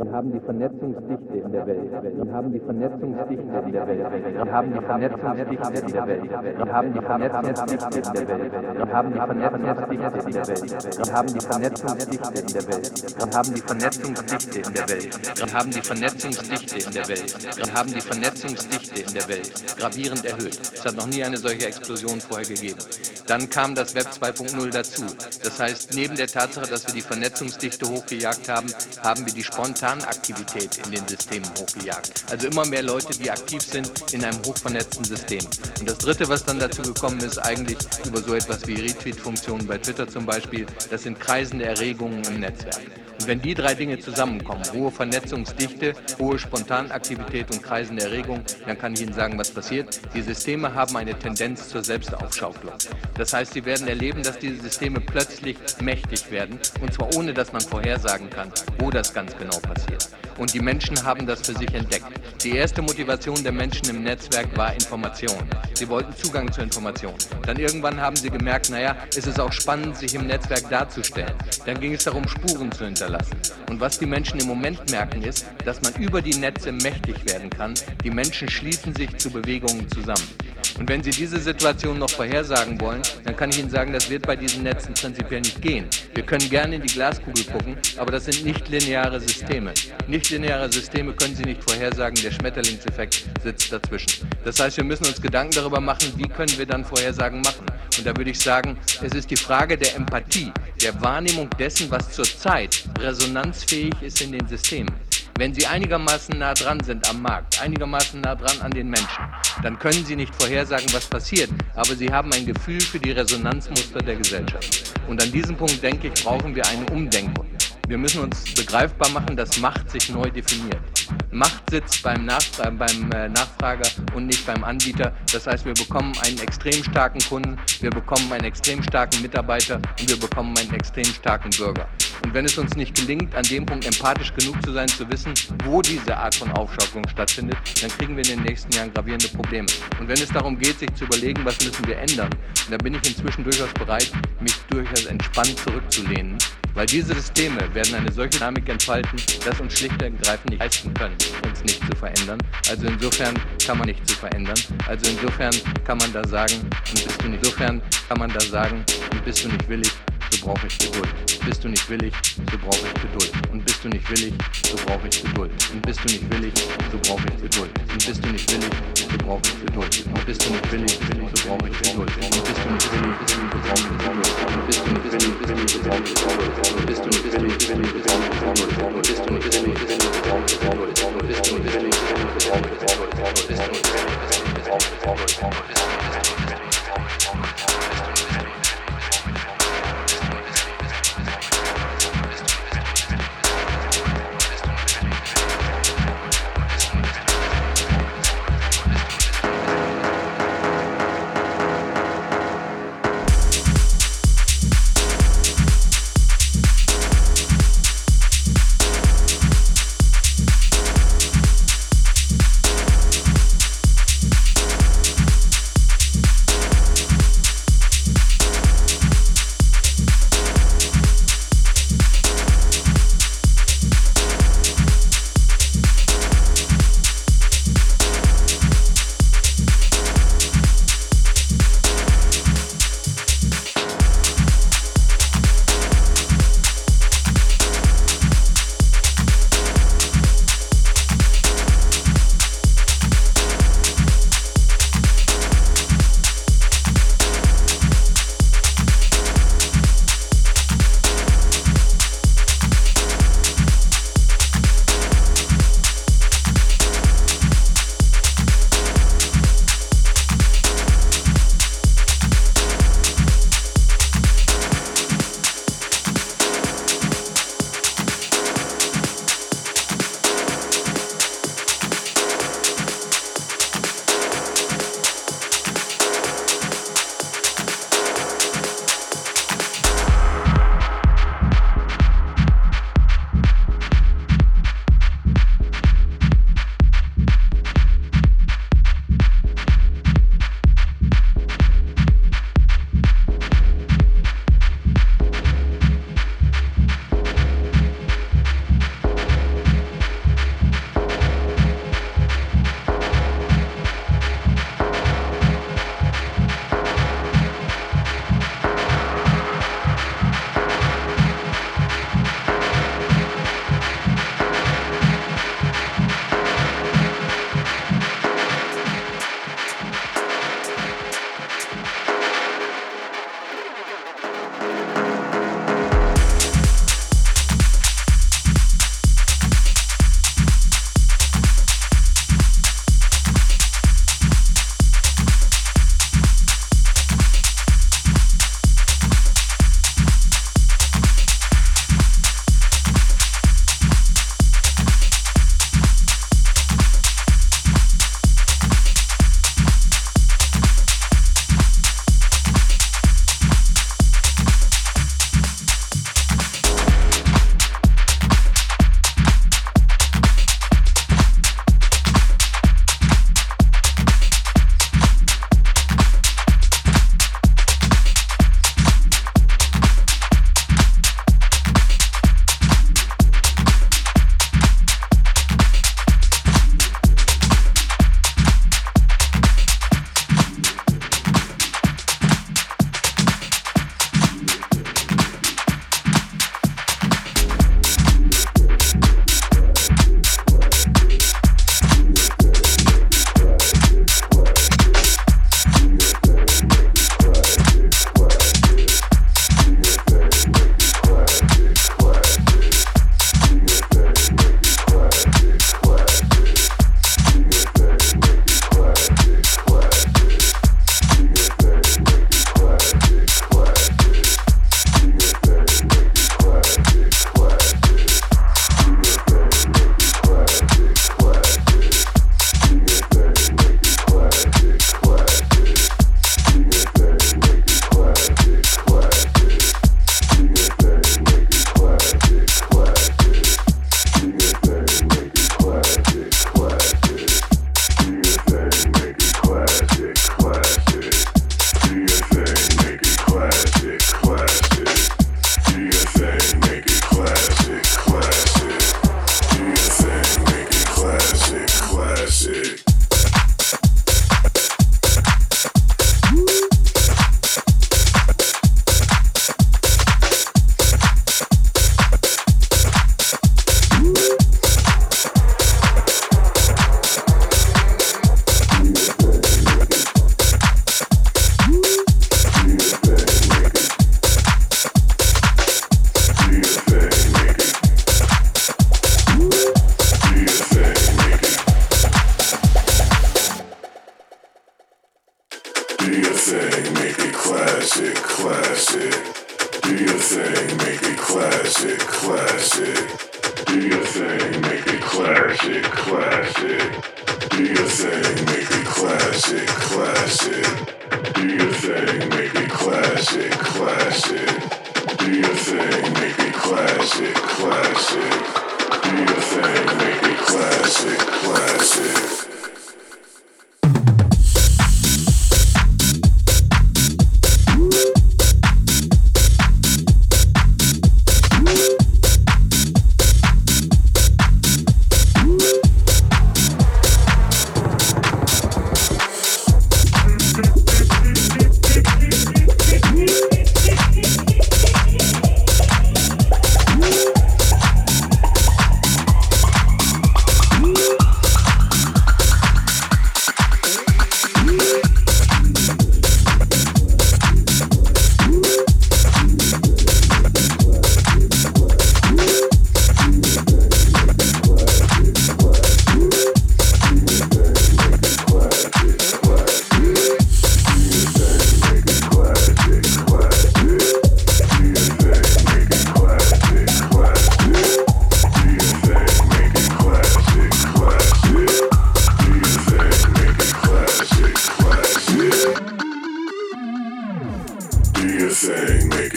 und haben die Vernetzungsdichte Welt. Haben die Vernetzungsdichte in der Welt. Wir haben die Vernetzungsdichte der Welt. Wir haben die Vernetzungsdichte der Welt. Wir haben die Vernetzungsdichte der Welt. Wir haben die Vernetzungsdichte der Welt. Wir haben die Vernetzungsdichte in der Welt. Wir haben die Vernetzungsdichte in der Welt. Wir haben die Vernetzungsdichte in der Welt gravierend erhöht. Es hat noch nie eine solche Explosion vorher gegeben. Dann kam das Web 2.0 dazu. Das heißt, neben der Tatsache, dass wir die Vernetzungsdichte hochgejagt haben, haben wir die Spontanaktivität in den Systemen hochgejagt. Also immer mehr Leute, die aktiv sind in einem hochvernetzten System. Und das Dritte, was dann dazu gekommen ist, eigentlich über so etwas wie Retweet-Funktionen bei Twitter zum Beispiel, das sind kreisende Erregungen im Netzwerk. Und wenn die drei Dinge zusammenkommen, hohe Vernetzungsdichte, hohe Spontanaktivität und kreisende Erregung, dann kann ich Ihnen sagen, was passiert. Die Systeme haben eine Tendenz zur Selbstaufschaukelung. Das heißt, Sie werden erleben, dass diese Systeme plötzlich mächtig werden, und zwar ohne, dass man vorhersagen kann, wo das ganz genau passiert. Und die Menschen haben das für sich entdeckt. Die erste Motivation der Menschen im Netzwerk war Information. Sie wollten Zugang zu Informationen. Dann irgendwann haben sie gemerkt, naja, es ist auch spannend, sich im Netzwerk darzustellen. Dann ging es darum, Spuren zu hinterlassen hinterlassen. Und was die Menschen im Moment merken, ist, dass man über die Netze mächtig werden kann. Die Menschen schließen sich zu Bewegungen zusammen. Und wenn Sie diese Situation noch vorhersagen wollen, dann kann ich Ihnen sagen, das wird bei diesen Netzen prinzipiell nicht gehen. Wir können gerne in die Glaskugel gucken, aber das sind nicht lineare Systeme. Nicht lineare Systeme können Sie nicht vorhersagen, der Schmetterlingseffekt sitzt dazwischen. Das heißt, wir müssen uns Gedanken darüber machen, wie können wir dann Vorhersagen machen. Und da würde ich sagen, es ist die Frage der Empathie, der Wahrnehmung dessen, was zurzeit resonanzfähig ist in den Systemen. Wenn sie einigermaßen nah dran sind am Markt, einigermaßen nah dran an den Menschen, dann können sie nicht vorhersagen, was passiert, aber sie haben ein Gefühl für die Resonanzmuster der Gesellschaft. Und an diesem Punkt, denke ich, brauchen wir eine Umdenkung. Wir müssen uns begreifbar machen, dass Macht sich neu definiert. Macht sitzt beim, Nachfra beim äh, Nachfrager und nicht beim Anbieter. Das heißt, wir bekommen einen extrem starken Kunden, wir bekommen einen extrem starken Mitarbeiter und wir bekommen einen extrem starken Bürger. Und wenn es uns nicht gelingt, an dem Punkt empathisch genug zu sein, zu wissen, wo diese Art von Aufschaukelung stattfindet, dann kriegen wir in den nächsten Jahren gravierende Probleme. Und wenn es darum geht, sich zu überlegen, was müssen wir ändern, dann bin ich inzwischen durchaus bereit, mich durchaus entspannt zurückzulehnen. Weil diese Systeme werden eine solche Dynamik entfalten, dass uns schlicht und ergreifend nicht leisten können, uns nicht zu verändern. Also insofern kann man nicht zu verändern. Also insofern kann man da sagen, und bist du nicht. Insofern kann man da sagen, und bist du nicht willig, so brauche ich Geduld. Bist du nicht willig, so brauche ich Geduld. Und bist du nicht willig, so brauche ich Geduld. Und bist du nicht willig, so brauche ich Geduld. Und bist du nicht willig, so brauche ich Geduld. Und bist du nicht willig, so brauche ich Geduld. Und bist du nicht willig, so brauche ich Geduld. Und bist du nicht willig, so brauche ich Geduld.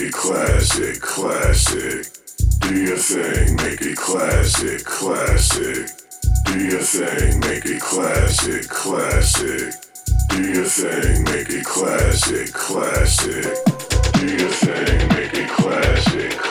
it classic, classic. Do your thing, make it classic, classic. Do your thing, make it classic, classic. Do your thing, make it classic, classic. Do your thing, make it classic.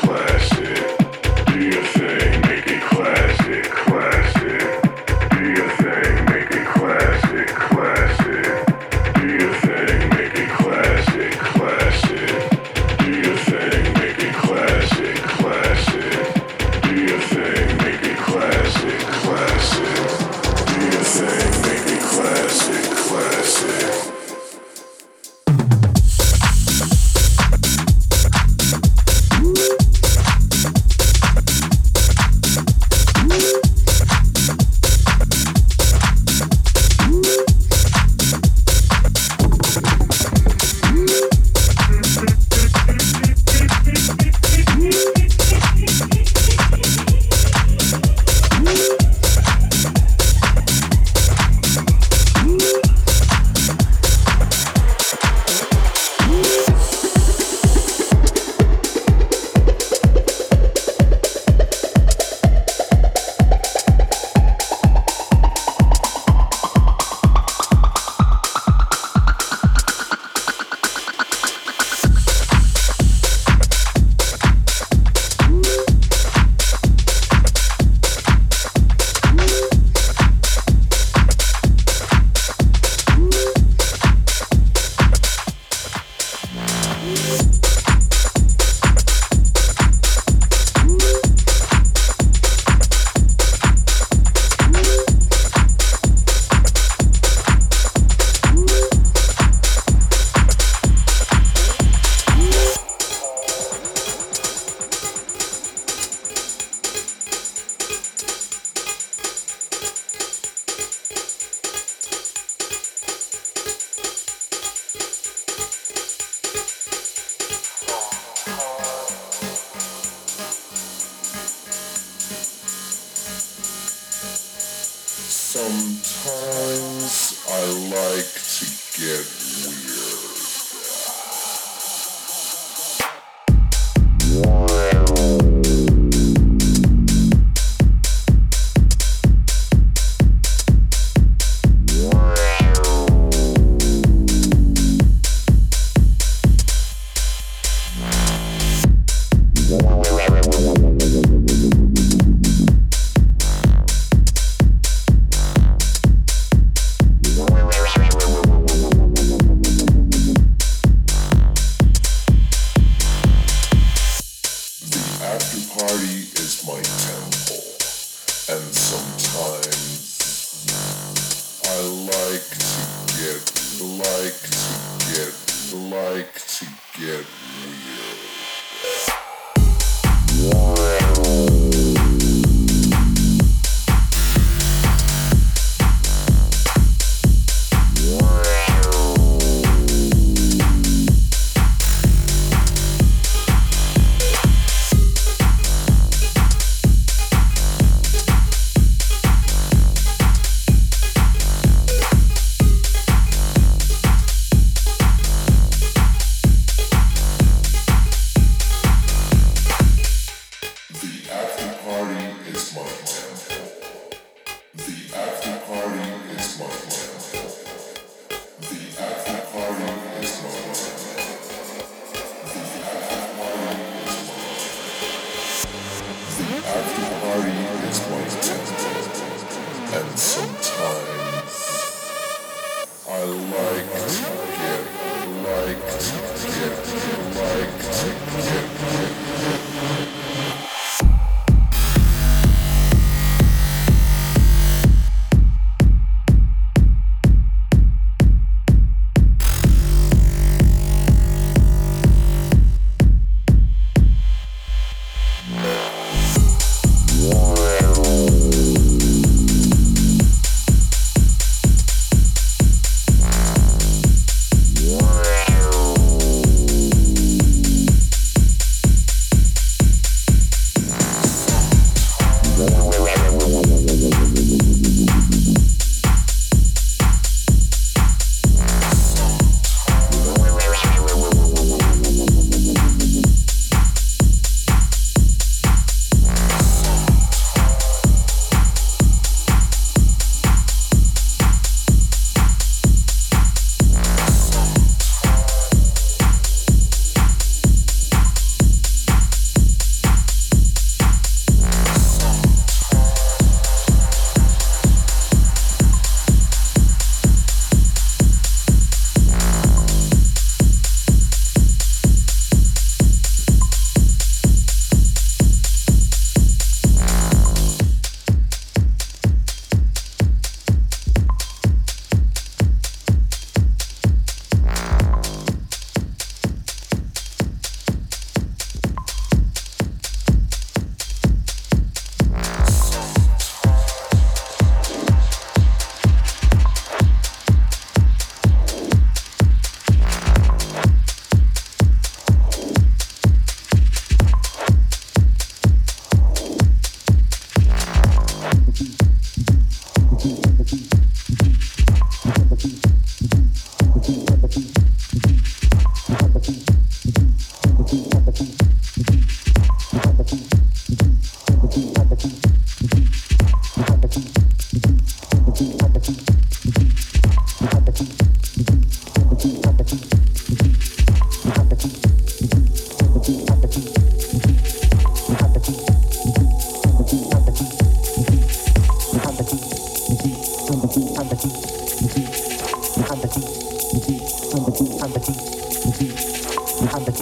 And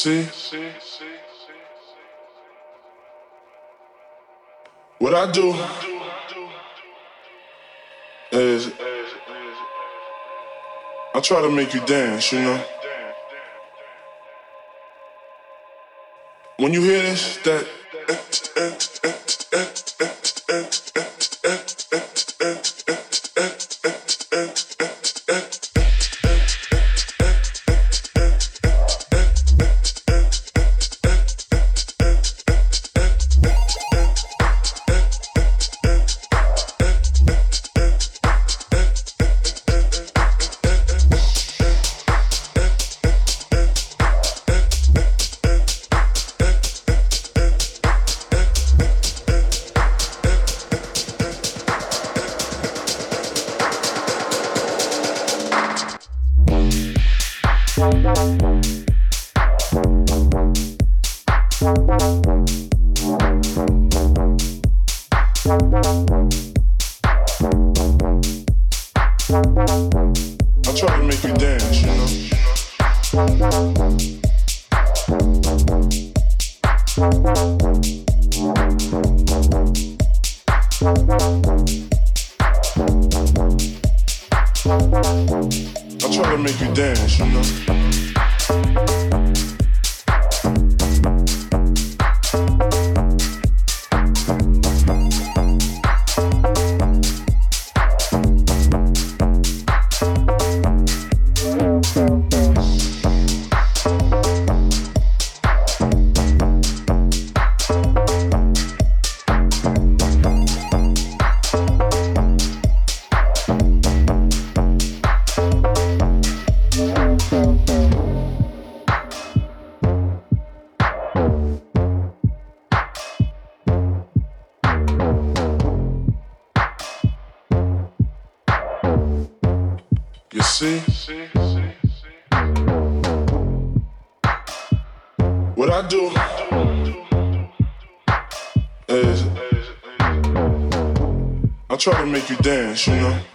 See? What I do is I try to make you dance, you know? When you hear this, that you dance, you know.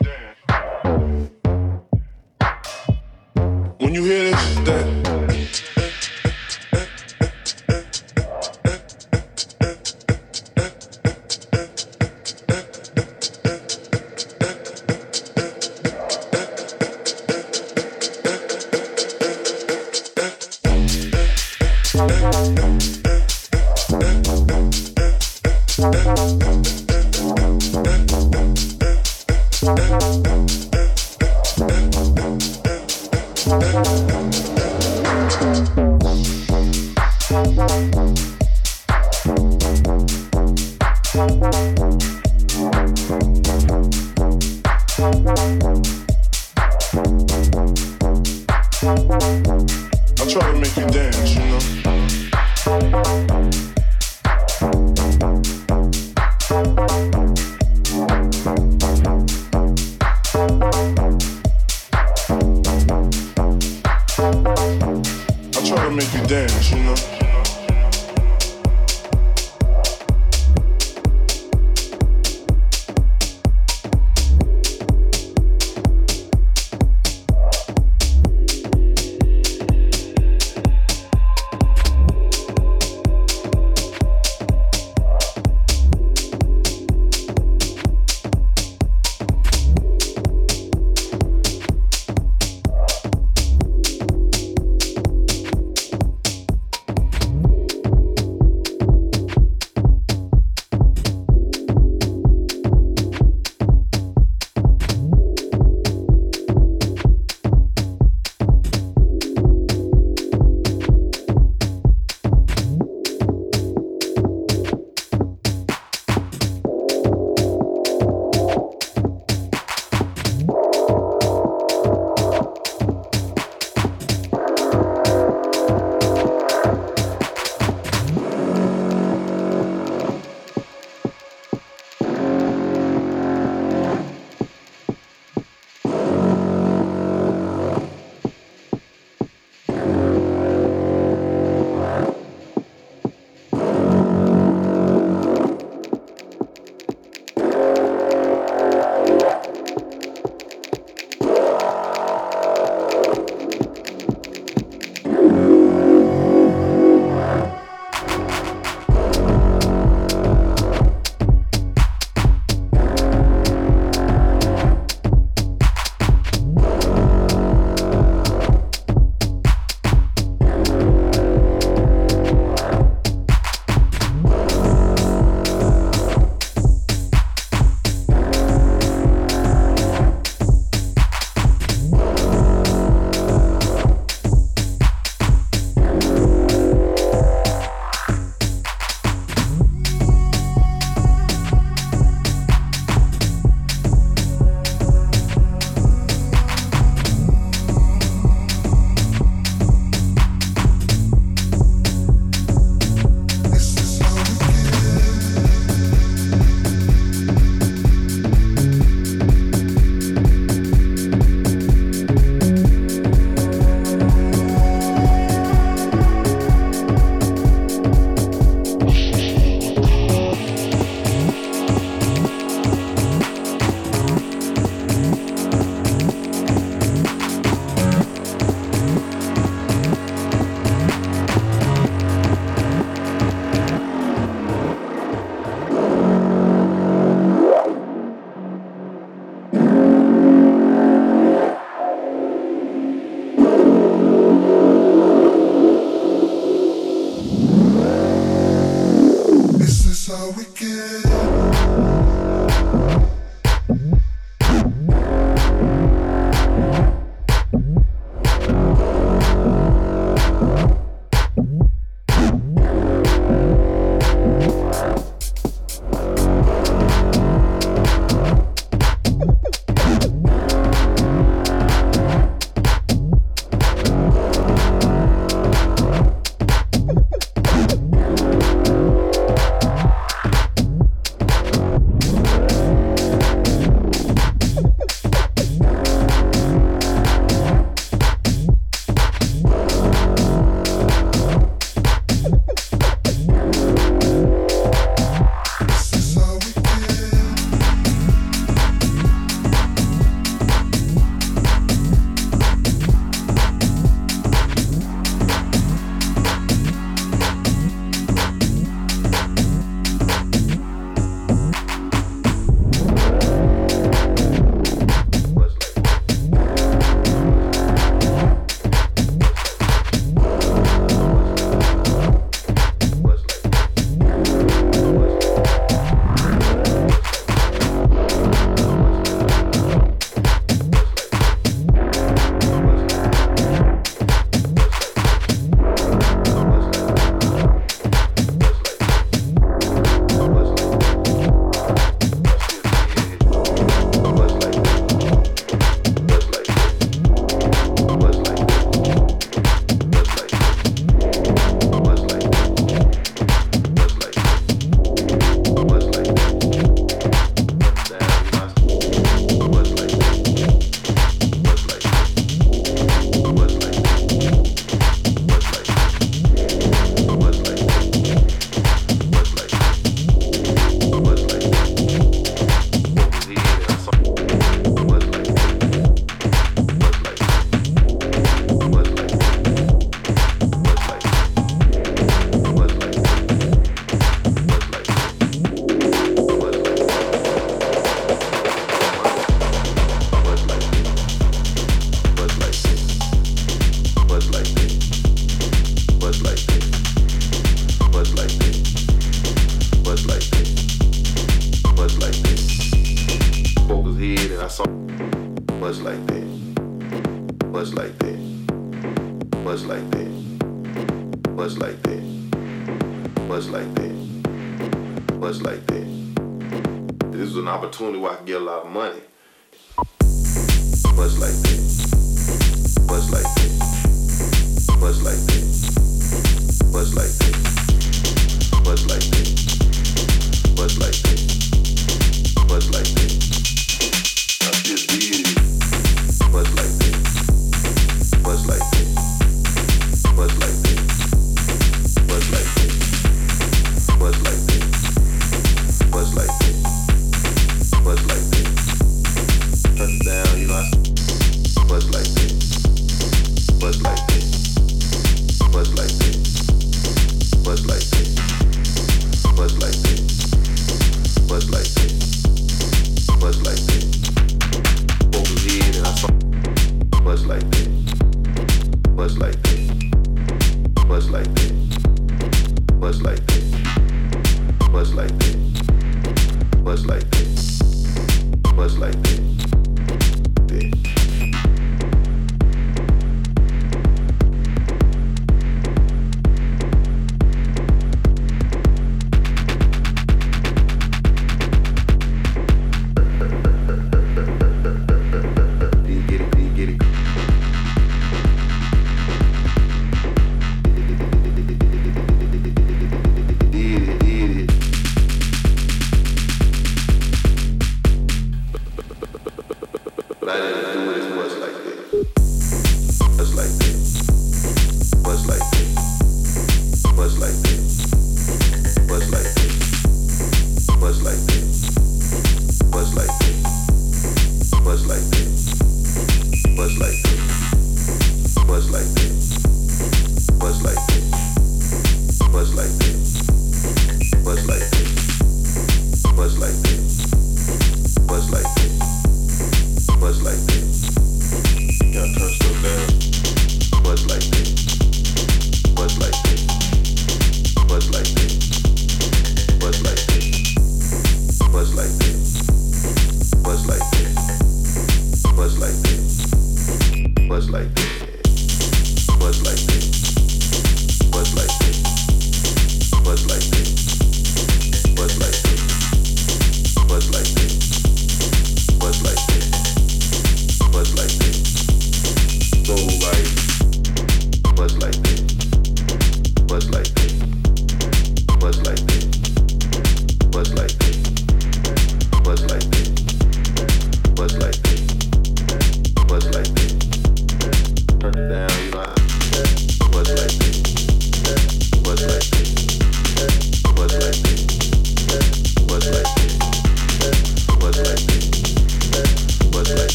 absolutely why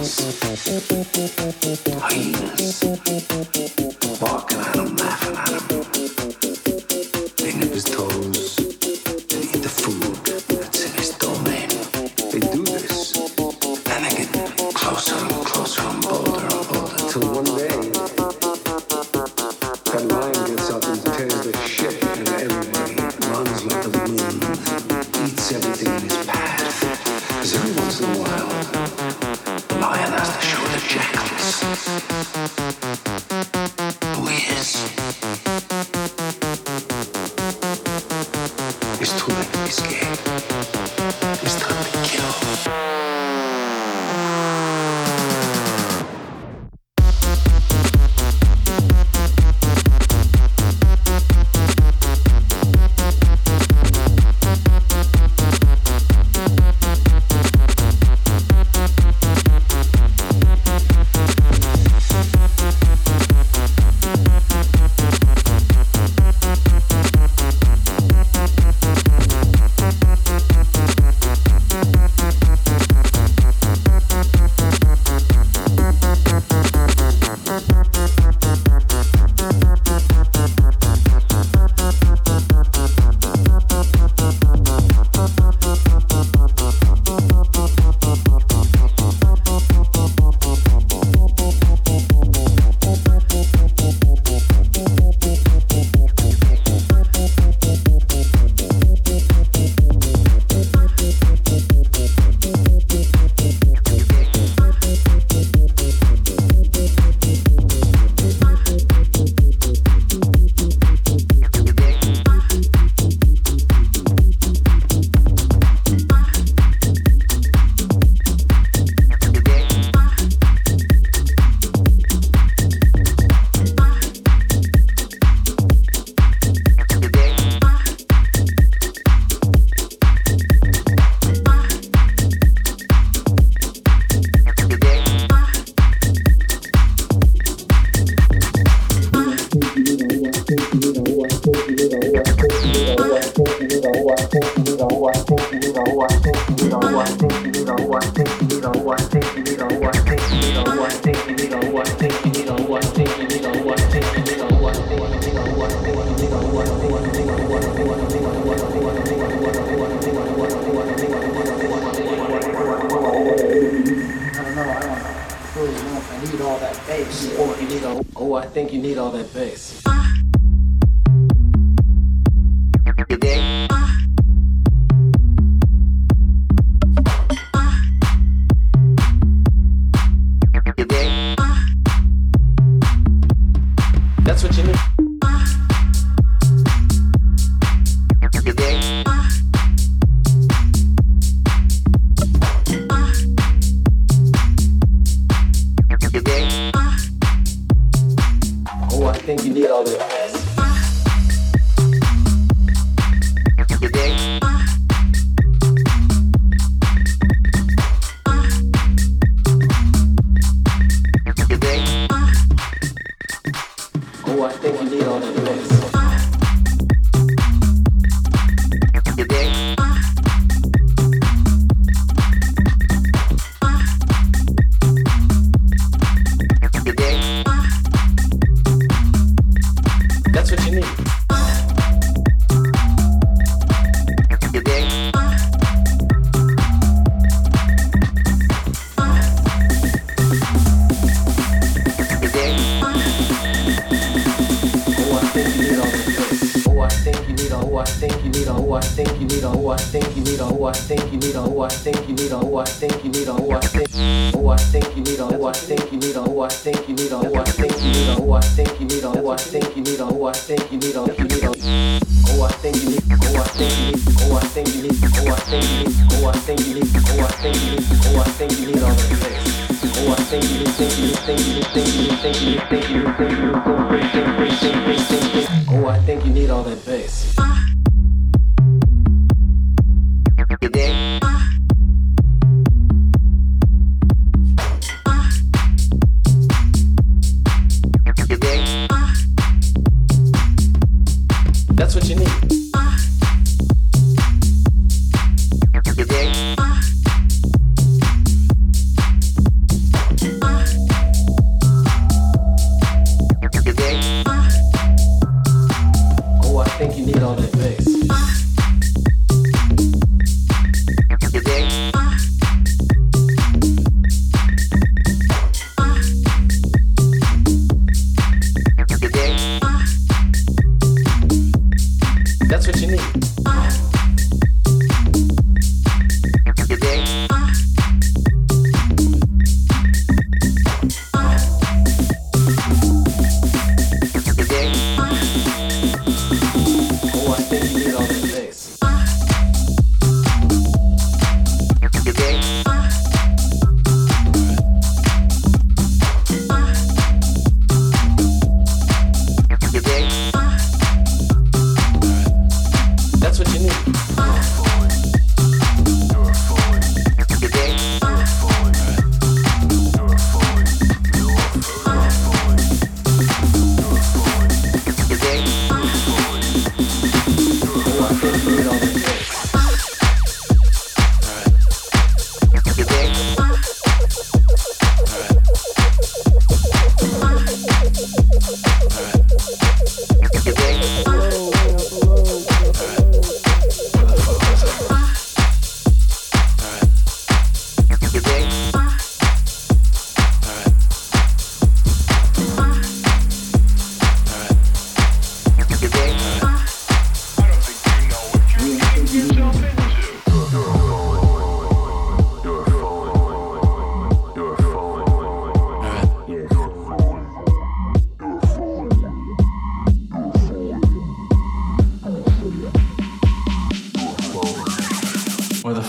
House.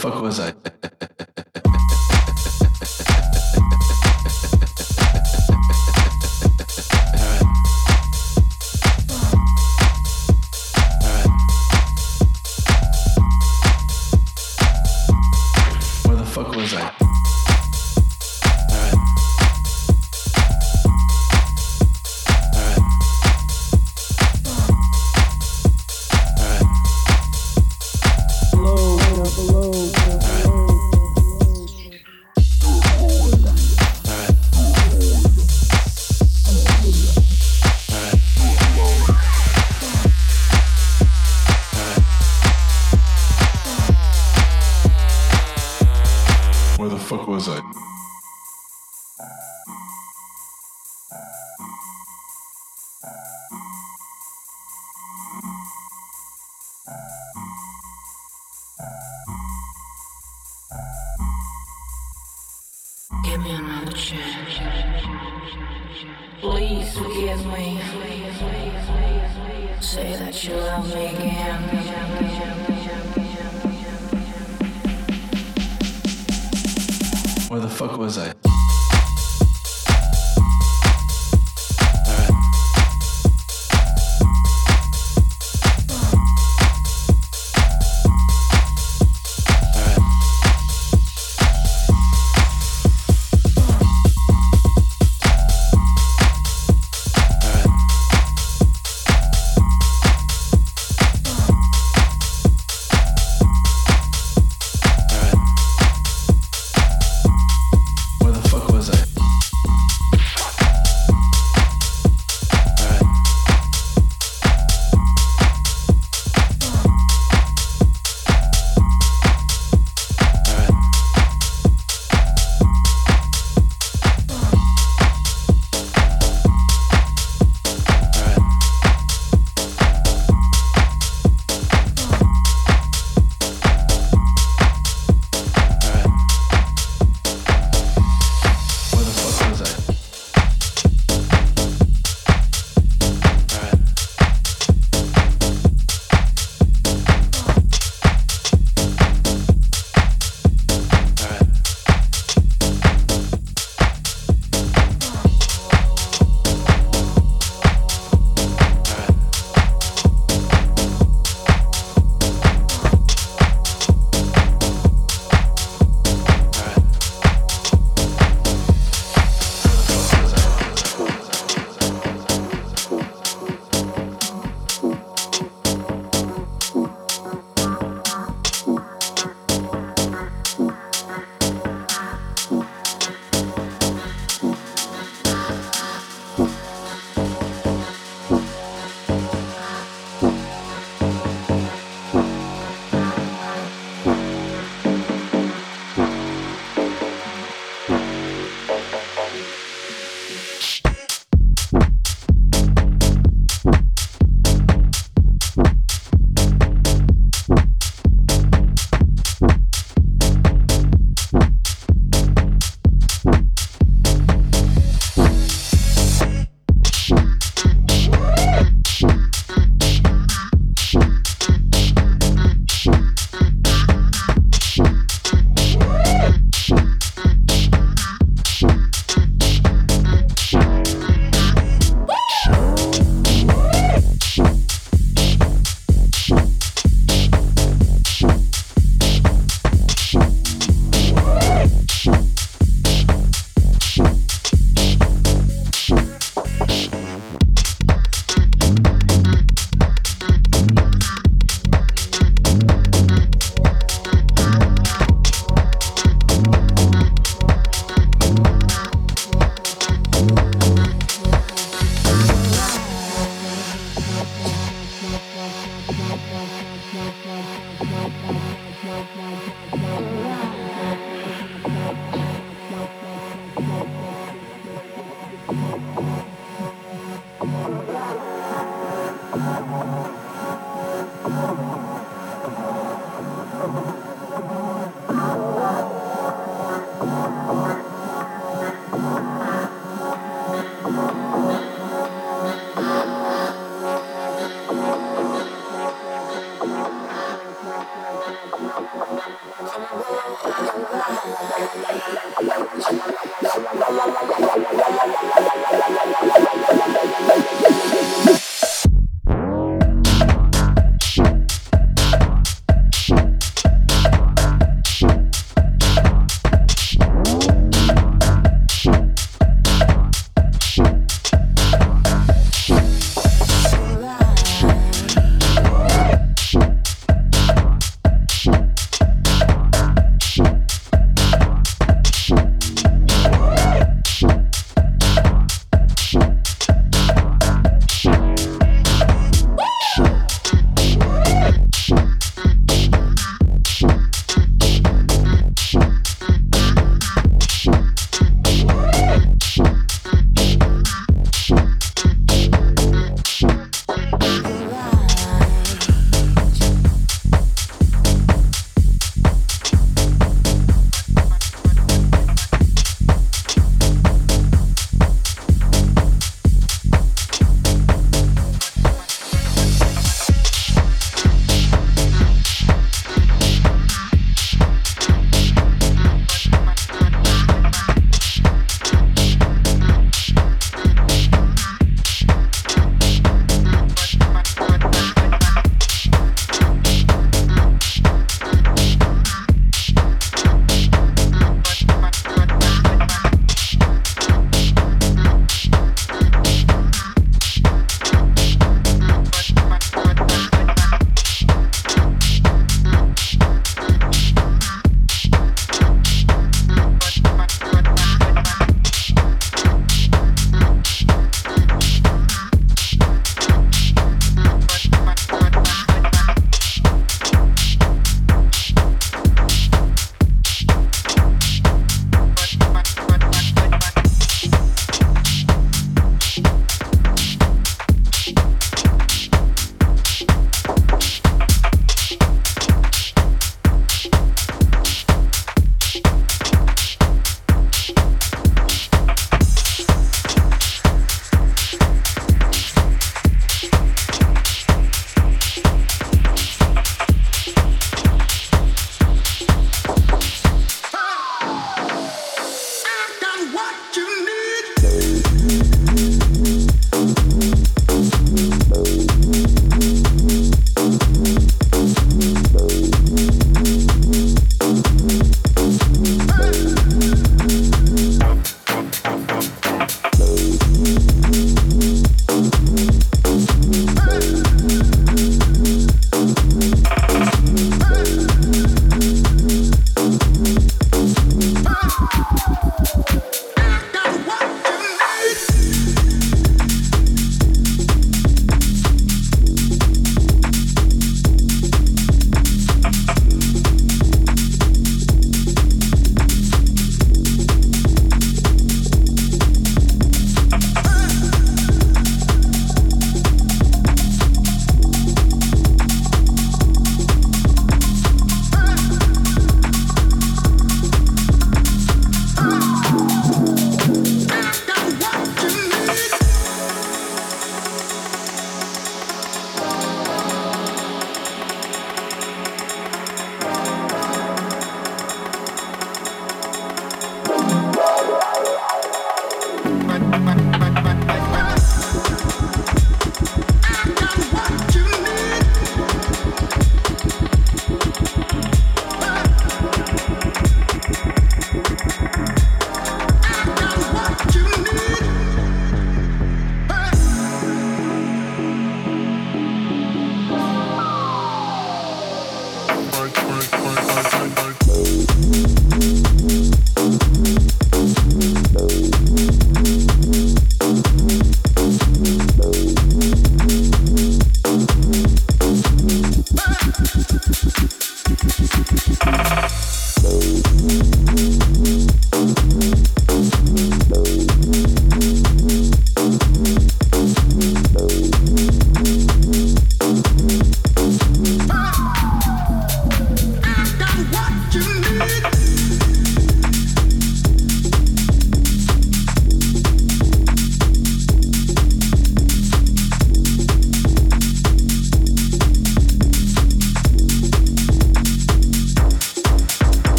Fuck was I?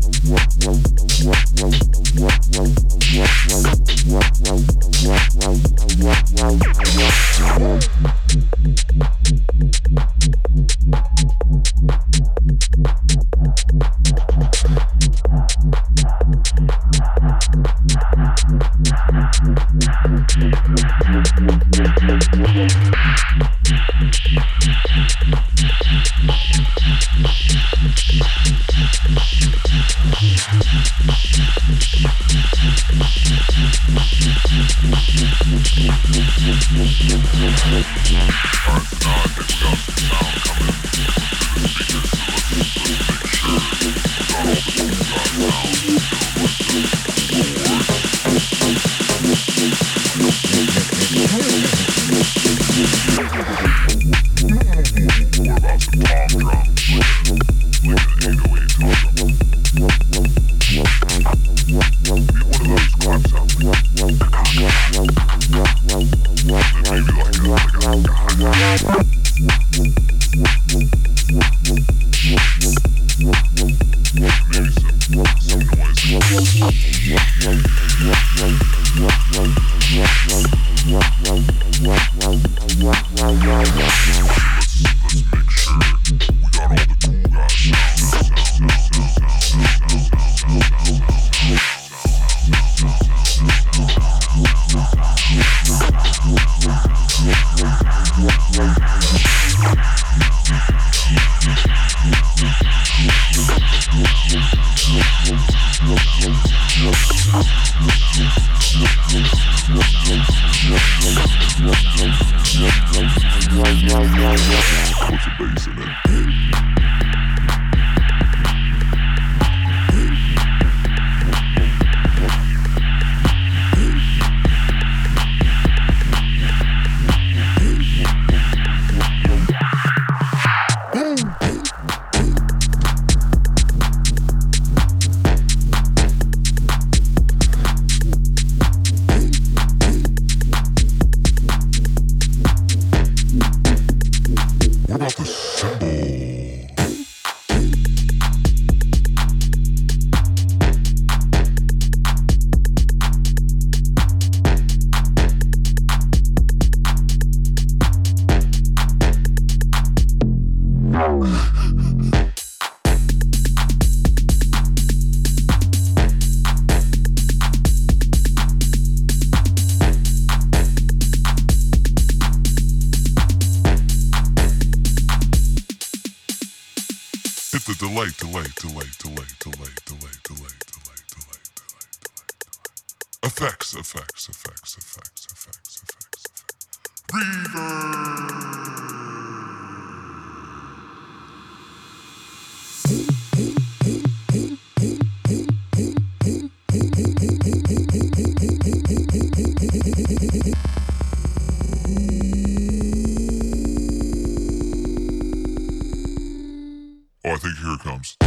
Wow. Oh, I think here it comes.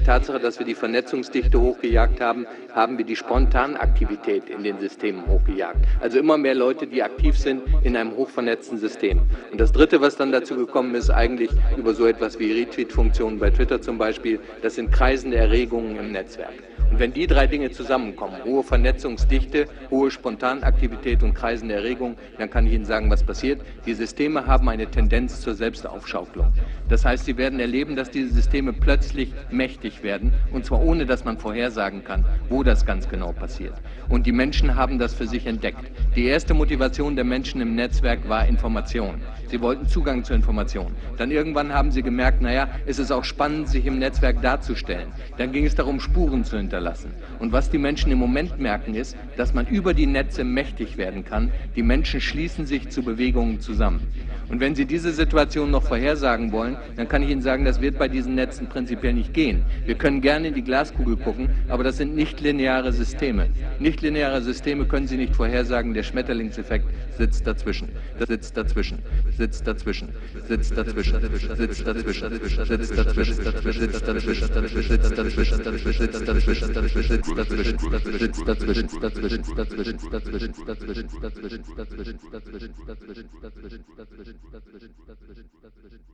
Tatsache, dass wir die Vernetzungsdichte hochgejagt haben, haben wir die Spontanaktivität in den Systemen hochgejagt. Also immer mehr Leute, die aktiv sind in einem hochvernetzten System. Und das Dritte, was dann dazu gekommen ist, eigentlich über so etwas wie Retweet-Funktionen bei Twitter zum Beispiel, das sind kreisende Erregungen im Netzwerk. Und wenn die drei Dinge zusammenkommen, hohe Vernetzungsdichte, hohe Spontanaktivität und kreisende Erregung, dann kann ich Ihnen sagen, was passiert. Die Systeme haben eine Tendenz zur Selbstaufschaukelung. Das heißt, Sie werden erleben, dass diese Systeme plötzlich mächtig werden, und zwar ohne, dass man vorhersagen kann, wo das ganz genau passiert. Und die Menschen haben das für sich entdeckt. Die erste Motivation der Menschen im Netzwerk war Information. Sie wollten Zugang zur Information. Dann irgendwann haben sie gemerkt, naja, es ist auch spannend, sich im Netzwerk darzustellen. Dann ging es darum, Spuren zu hinterlassen. Und was die Menschen im Moment merken, ist, dass man über die Netze mächtig werden kann. Die Menschen schließen sich zu Bewegungen zusammen. Und wenn Sie diese Situation noch vorhersagen wollen, dann kann ich Ihnen sagen, das wird bei diesen Netzen prinzipiell nicht gehen. Wir können gerne in die Glaskugel gucken, aber das sind nicht lineare Systeme. Nicht lineare Systeme können Sie nicht vorhersagen. Der Schmetterlingseffekt sitzt dazwischen. Das sitzt dazwischen. Sitzt dazwischen. Sitzt dazwischen. Sitzt dazwischen. Sitzt dazwischen. Sitzt dazwischen. Sitzt dazwischen. Sitzt dazwischen. Sitzt dazwischen. Sitzt dazwischen. Dazwischen. Dazwischen. Dazwischen. Dazwischen. Dazwischen. Dazwischen. Dazwischen. Dazwischen. Dazwischen. Dazwischen. Dazwischen. Dazwischen. Dazwischen. Dazwischen. Dazwischen.